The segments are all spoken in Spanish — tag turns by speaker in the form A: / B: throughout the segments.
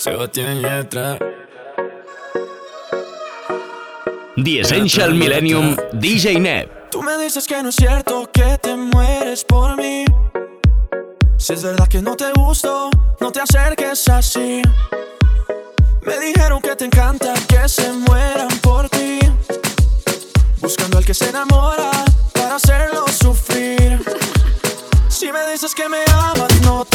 A: Sebastián Yatra.
B: The Essential Millennium DJ Neb.
A: Tú me dices que no es cierto que te mueres por mí. Si es verdad que no te gusto, no te acerques así. Me dijeron que te encanta que se mueran por ti. Buscando al que se enamora para hacerlo sufrir. Si me dices que me amas, no te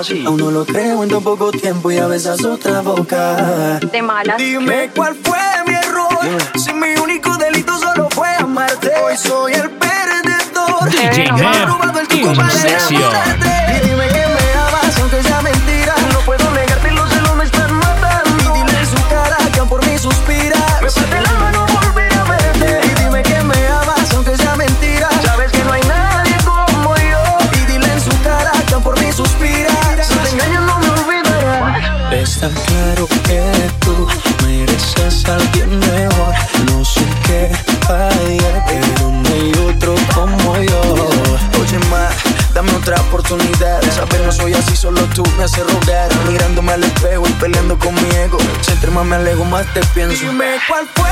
C: así. Aún no lo creo en tan poco tiempo y a veces otra boca.
D: De mala.
C: Dime cuál fue más te pienso. Dime cuál fue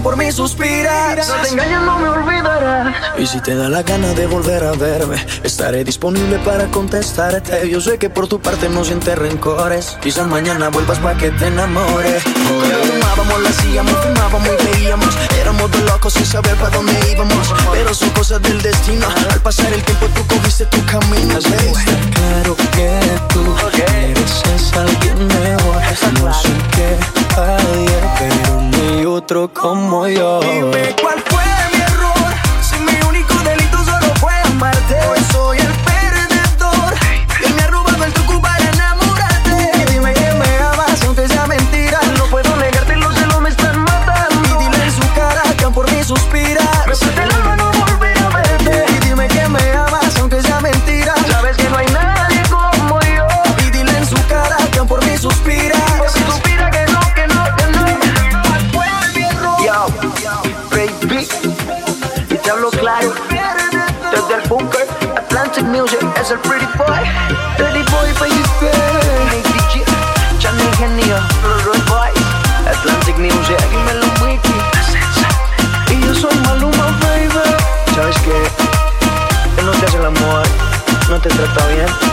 C: por mis suspirar. No te engañas, no me olvidarás. Y si te da la gana de volver a verme, estaré disponible para contestarte. Yo sé que por tu parte no sientes rencores. Quizás mañana vuelvas para que te enamores. Pero fumábamos, la hacíamos, fumábamos y veíamos. Éramos dos locos sin saber para dónde íbamos. Pero son cosas del destino. Al pasar el tiempo, tú cogiste tu camino. Hey. Está claro que tú okay. alguien mejor. No sé qué ayer, pero no hay otro como yo. Dime cuál que no
E: te hace el amor, no te trata bien.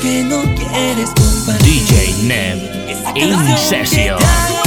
F: Que no
D: quieres compartir.
G: DJ Neb in session.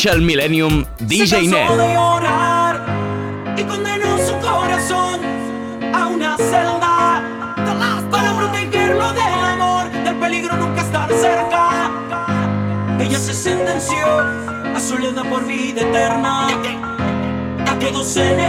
G: Essential Millennium DJ Net.
H: Se sentenció a por vida eterna. A que dos en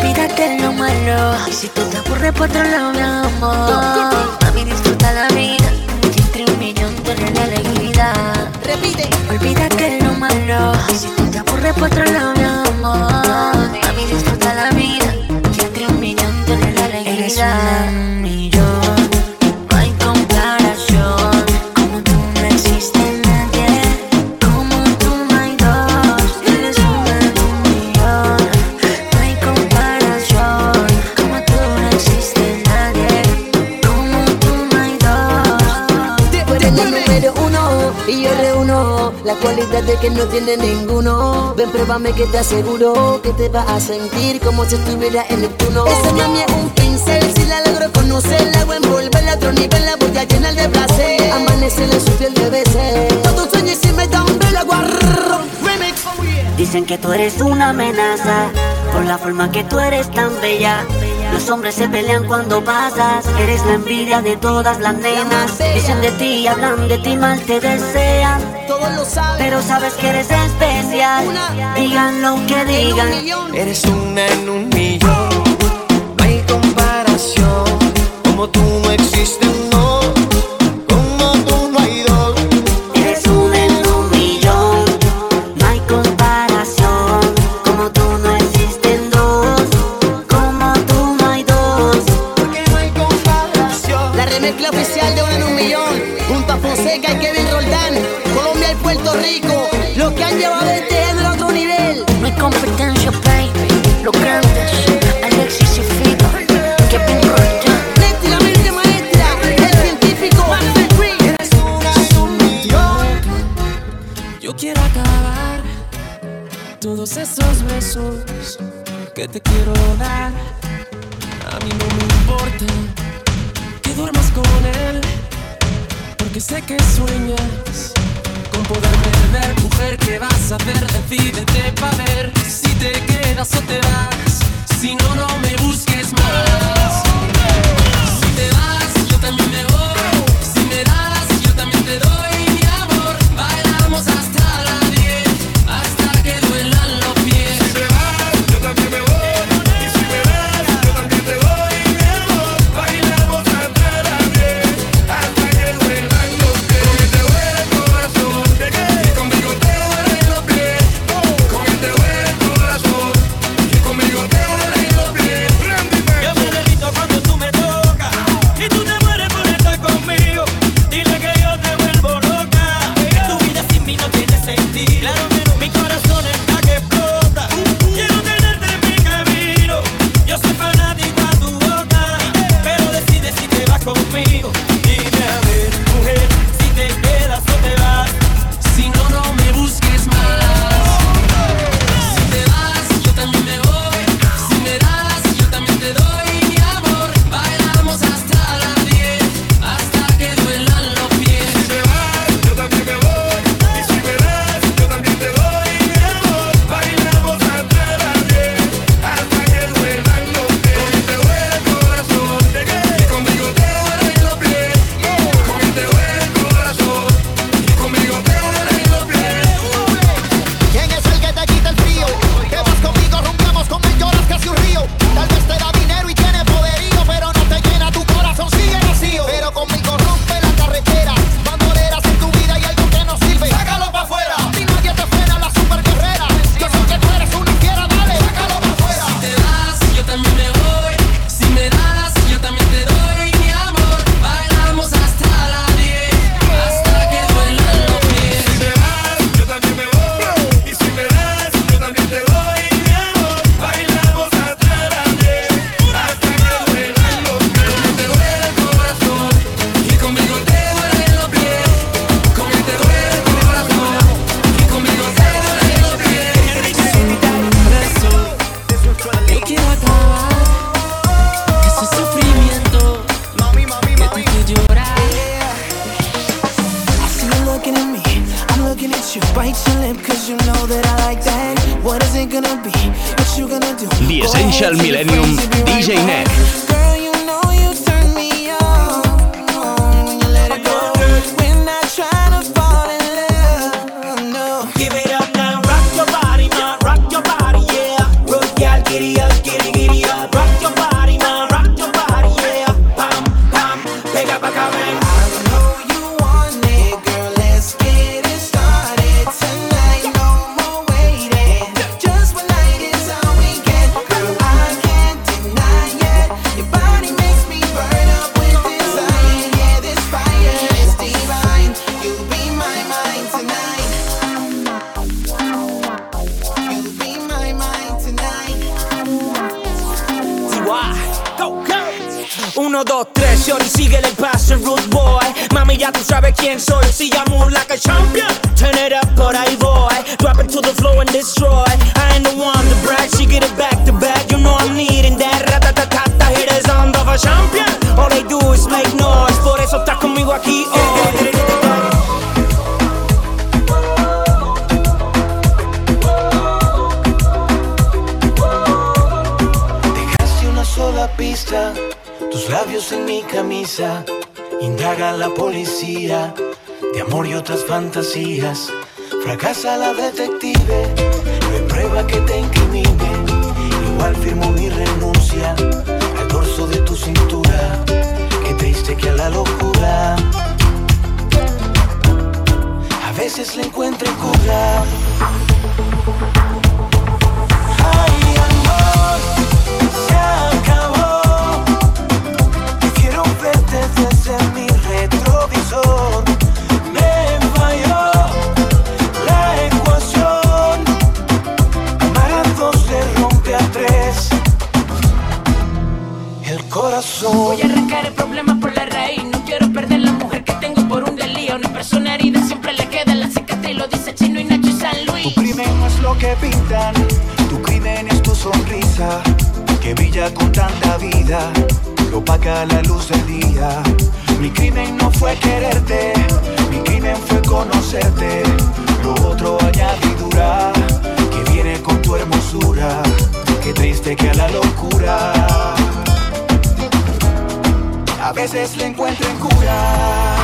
I: Olvídate lo malo. Y si tú te aburres por otro lado, mi amor. Mami, disfruta la vida. Que entre un millón tienes la alegría. Repite. Olvídate lo malo. Y si tú te aburres por otro lado, mi amor. Mami, disfruta la vida. Que entre un millón tienes la alegría.
J: de que no tiene ninguno. Ven, pruébame que te aseguro que te vas a sentir como si estuviera en Neptuno. Esa mami es un pincel, si la logro conocerla, voy a envolverla a otro nivel, la voy a llenar de placer. Amanecerle su piel de veces. Todo sueño y si me da un velo, oh
I: Dicen que tú eres una amenaza por la forma que tú eres tan bella. Los hombres se pelean cuando pasas, eres la envidia de todas las nenas. Dicen de ti, hablan de ti, mal te desean.
J: Todos lo saben.
I: Pero sabes que eres especial. Digan lo que digan.
K: Eres una en un millón. No hay comparación. Como tú no existe
G: souterrain millennium
D: con tanta vida, lo paga la luz del día. Mi crimen no fue quererte, mi crimen fue conocerte. Lo otro añadidura que viene con tu hermosura. Qué triste que a la locura a veces le encuentren cura.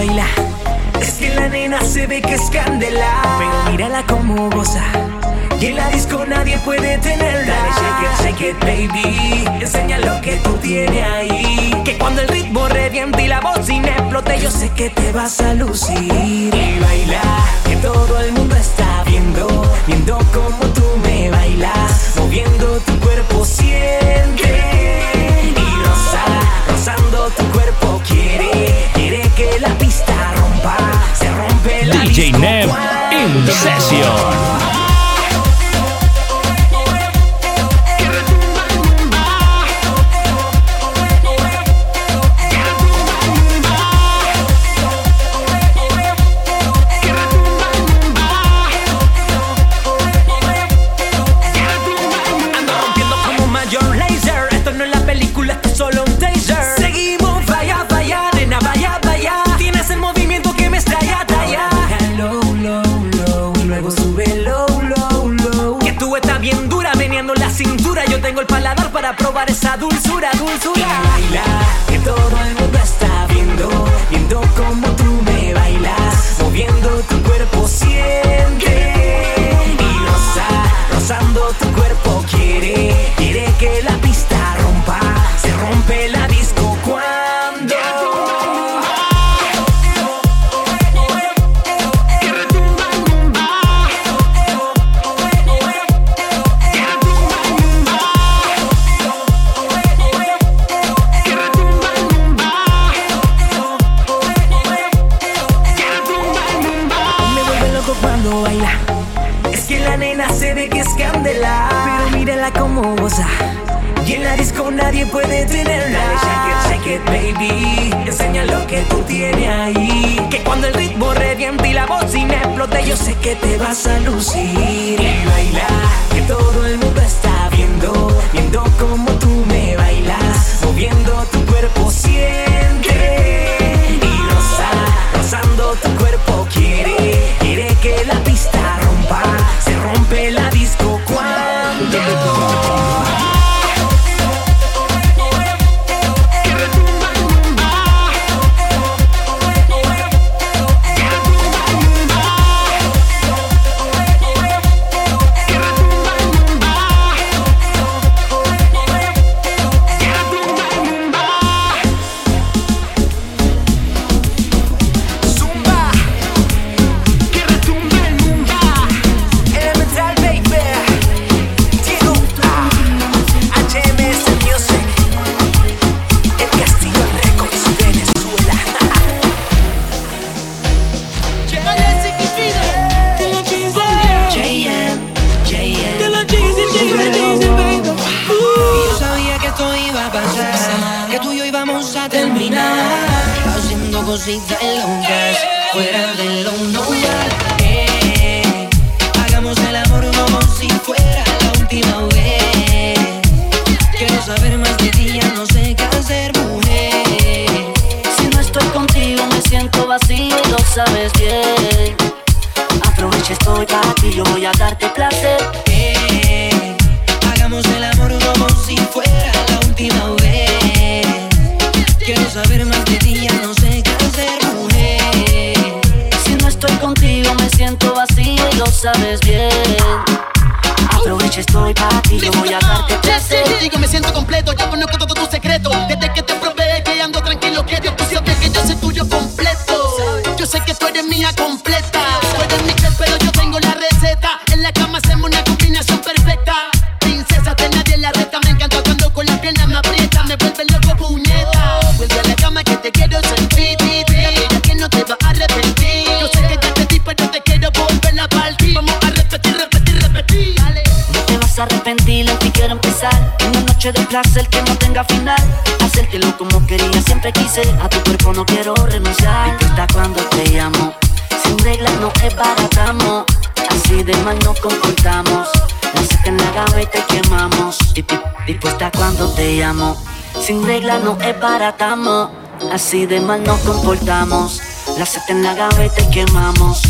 L: baila. Es que la nena se ve que es candela. Pero mírala como goza. Y en la disco nadie puede tenerla. Dale, shake it, shake it, baby. Enseña lo que tú tienes ahí. Que cuando el ritmo reviente y la bocina explote, yo sé que te vas a lucir. Y baila, que todo el mundo está viendo. Viendo cómo tú me bailas. Moviendo tu cuerpo, siente. Y rosa, rozando tu cuerpo, quiere quiere que la pista rompa. Se rompe la
B: DJ
L: Neb en sesión. probar esa dulzura, dulzura. Baila, que todo el mundo está viendo, viendo cómo tú me bailas, moviendo tu cuerpo siente y rosa, rozando tu cuerpo quiere.
M: A ti quiero
N: empezar. Una noche de placer que no tenga final. Hacértelo como quería, siempre quise. A tu cuerpo no quiero renunciar. Dispuesta cuando te llamo. Sin reglas no es baratamo. Así de mal nos comportamos. La saca en la gaveta y quemamos. Di- di- Dispuesta cuando te llamo. Sin reglas no es baratamo. Así de mal nos comportamos. La saca en la gaveta y quemamos.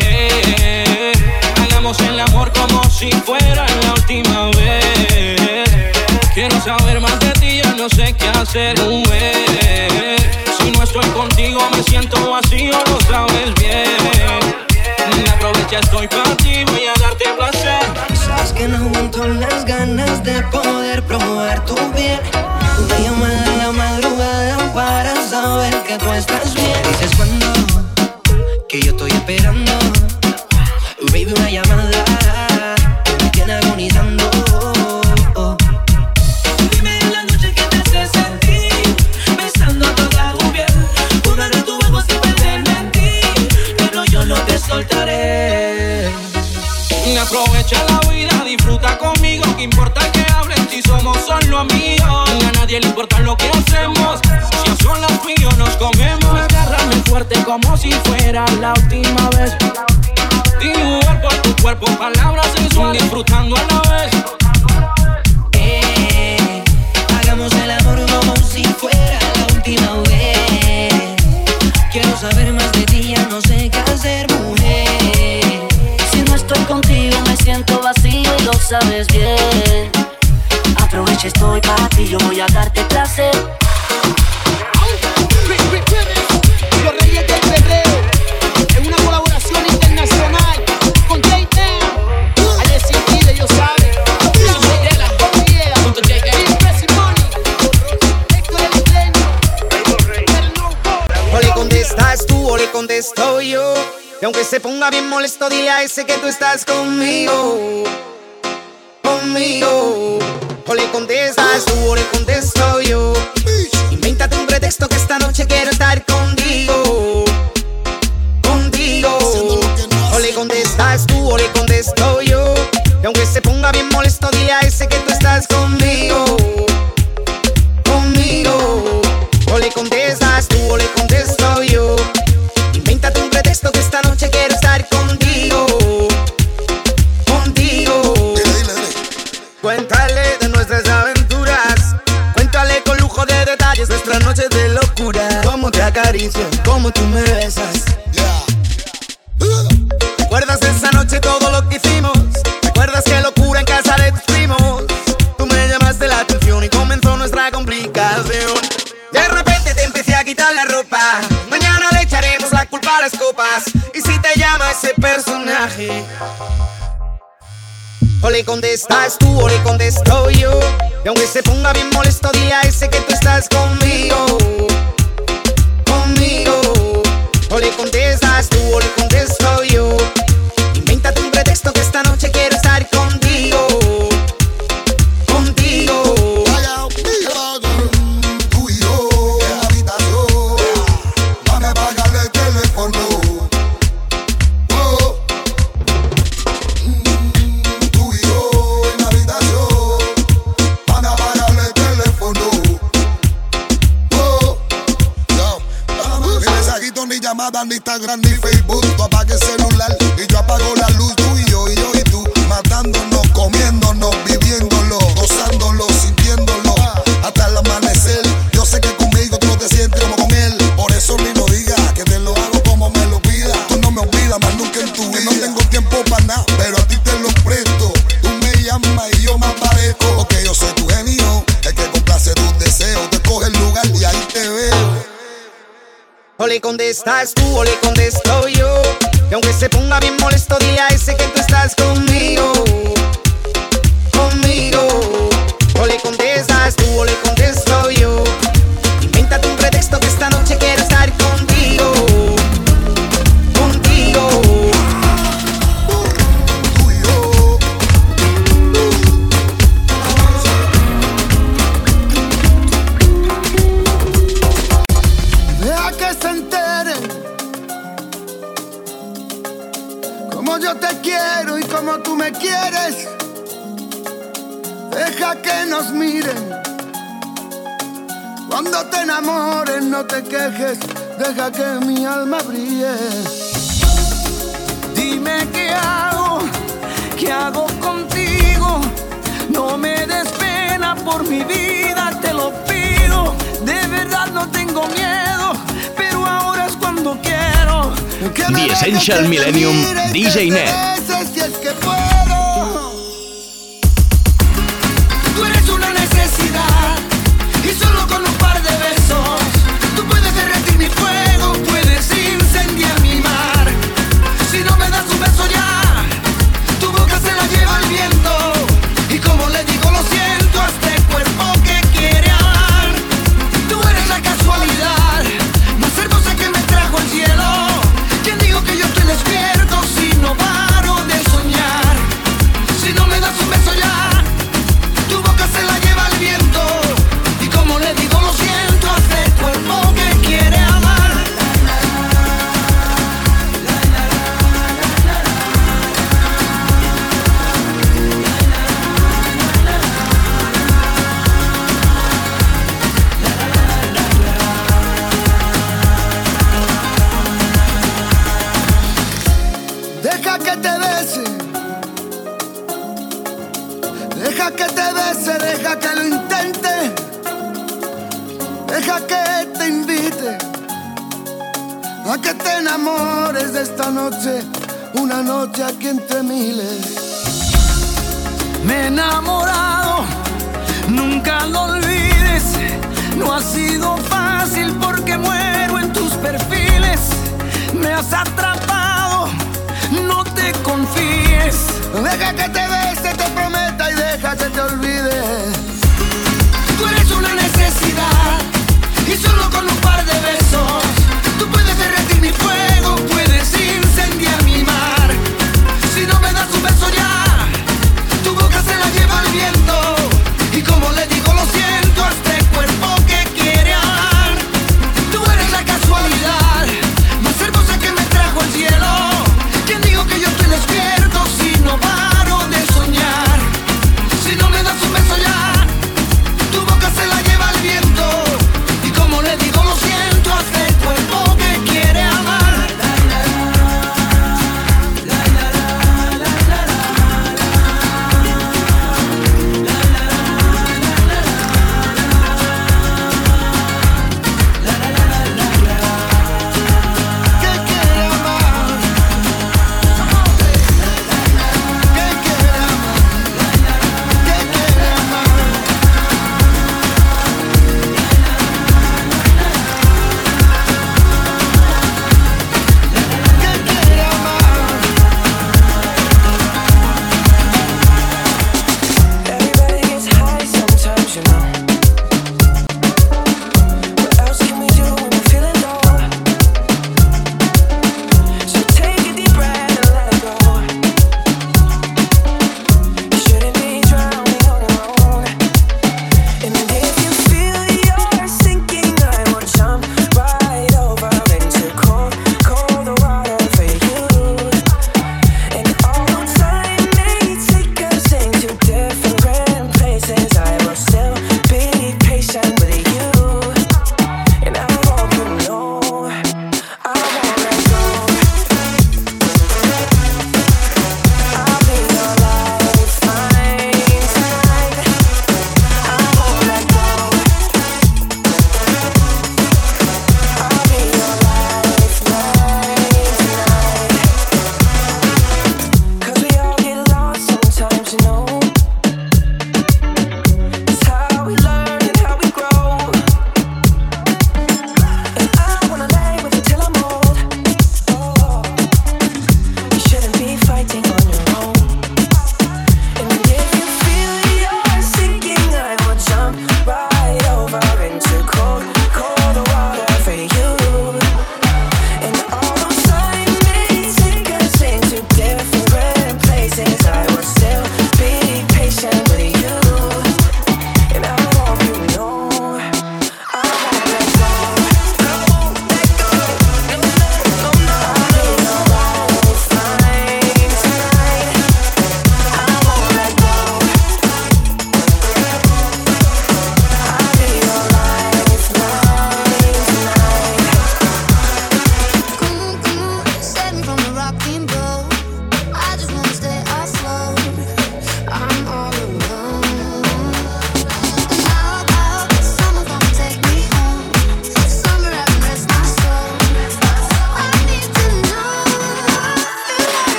H: Eh, hagamos el amor como si fuera la última vez. Quiero saber más de ti, ya no sé qué hacer, mujer. Si no estoy contigo, me siento vacío, lo sabes bien. Aprovecha, estoy para ti, voy a darte placer.
M: Sabes que no aguanto las ganas de poder probar tu. Una llamada en la madrugada para saber que tú estás bien. Dices cuando que yo estoy esperando. Baby, una llamada me tiene agonizando. Dime en la noche que te hace sentir Besando toda tu piel Una de tu ojos sin en ti Pero yo no te soltaré
H: Aprovecha la vida, disfruta conmigo. Que importa que hablen si somos solo amigos? A nadie le importa lo que hacemos. Si a solas tú y yo nos comemos. Agárrame fuerte como si fuera la última vez. Dibujar por tu cuerpo palabras sensuales. Disfrutando a la vez.
M: Eh, hagamos el amor como si fuera la última vez. Quiero saber más de ti, ya no sé qué hacer, mujer.
N: Si no estoy contigo me siento vacío y lo sabes bien. Aprovecha, estoy para ti, yo voy a darte placer.
E: estás tú? Le contesto yo. Y aunque se ponga bien molesto, dile a ese que tú estás conmigo. Conmigo. O le contestas tú o le contesto yo. Invéntate un pretexto que esta noche quiero estar contigo. Contigo. O le
O: contestas tú o le contesto yo. Y aunque se ponga bien molesto, dile a ese que tú estás conmigo. vicio, como tú me besas. ¿Te acuerdas de esa noche todo lo que hicimos? ¿Te acuerdas qué locura en casa de tus primos? Tú me llamaste la atención y comenzó nuestra complicación. De repente te empecé a quitar la ropa. Mañana le echaremos la culpa a las copas. Y si te llama ese personaje. O le contestas tú o le contesto yo. Y aunque se ponga bien molesto, dile a ese que tú estás conmigo. contestas tú o le contesto yo.
P: Y
O: aunque se ponga bien molesto,
D: dile a ese que a que
Q: te enamores de esta noche, una noche aquí entre miles.
D: Me he enamorado, nunca lo olvides, no ha sido fácil porque muero en tus perfiles, me has atrapado, no te confíes,
Q: deja que te bese, te prometa y deja que te olvide.
D: Tú eres una necesidad y solo con un par de besos tú puedes me break.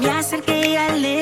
D: me
M: acerqué a le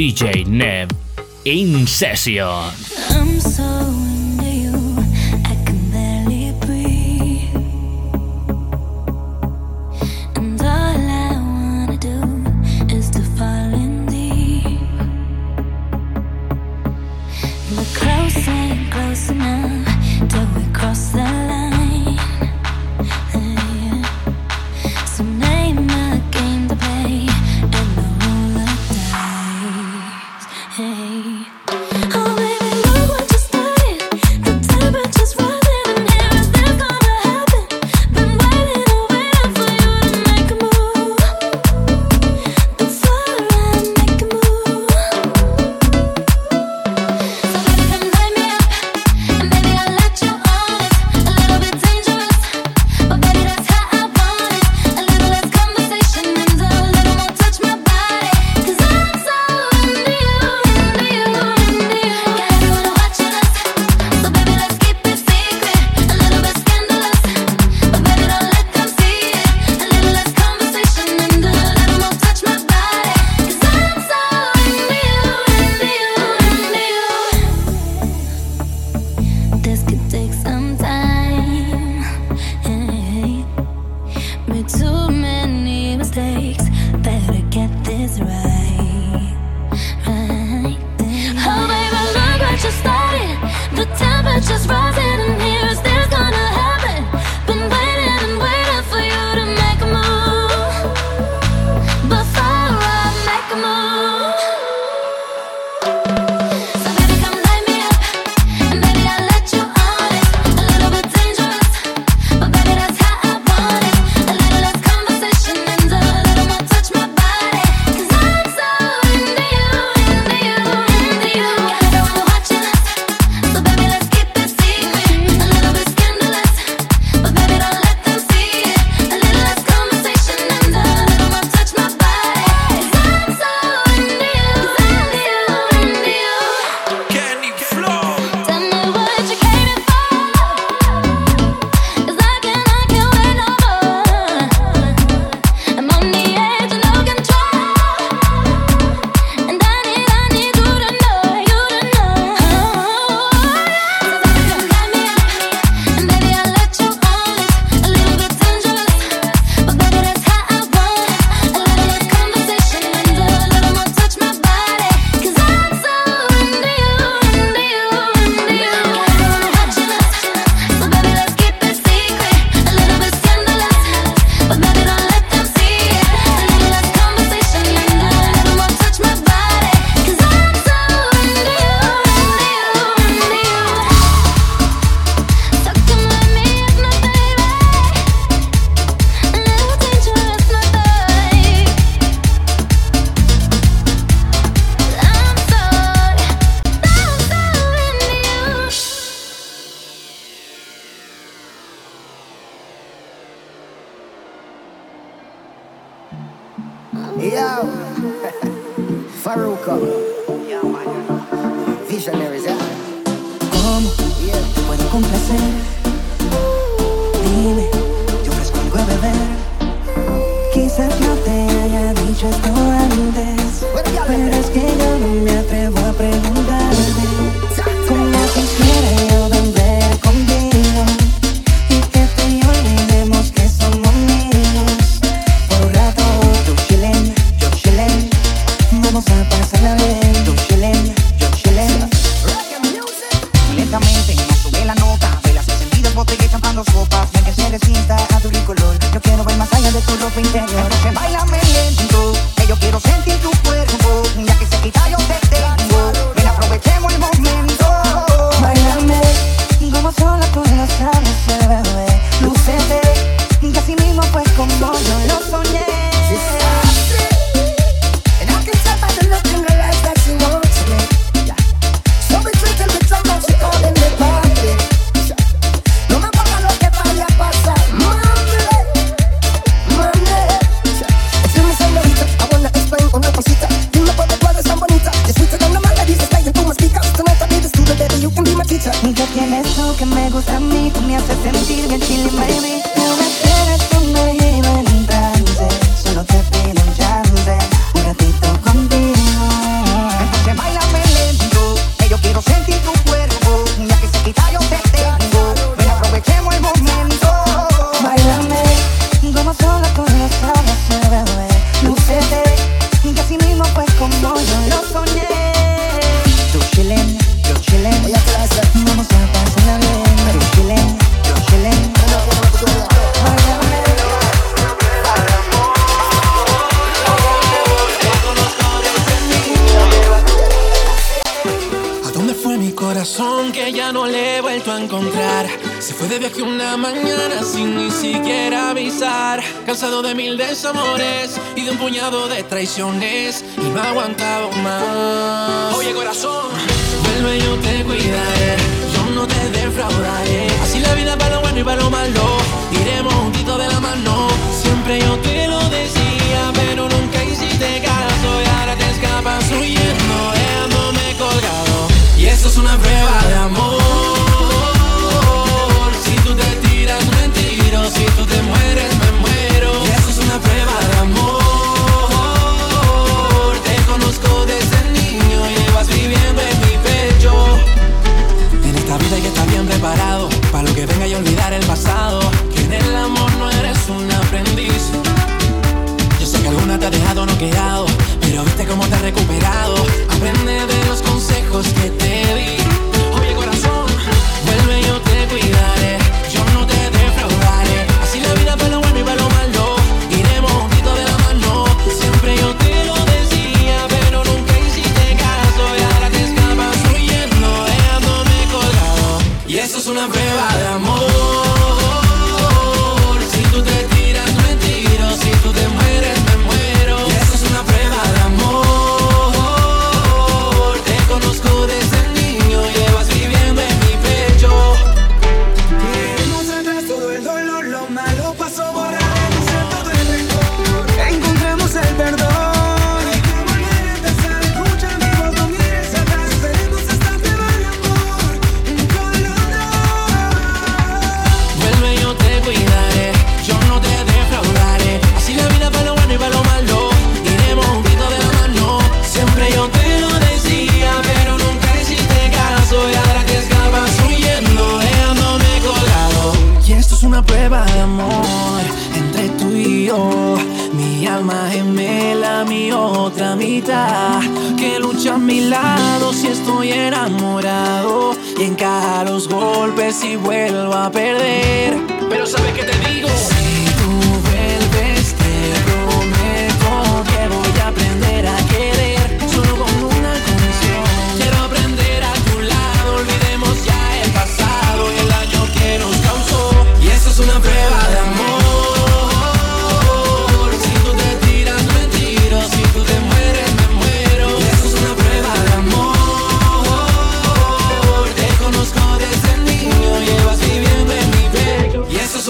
M: DJ
R: Nev in session.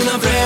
S: Una
G: prueba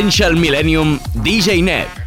B: Essential Millennium DJ Net.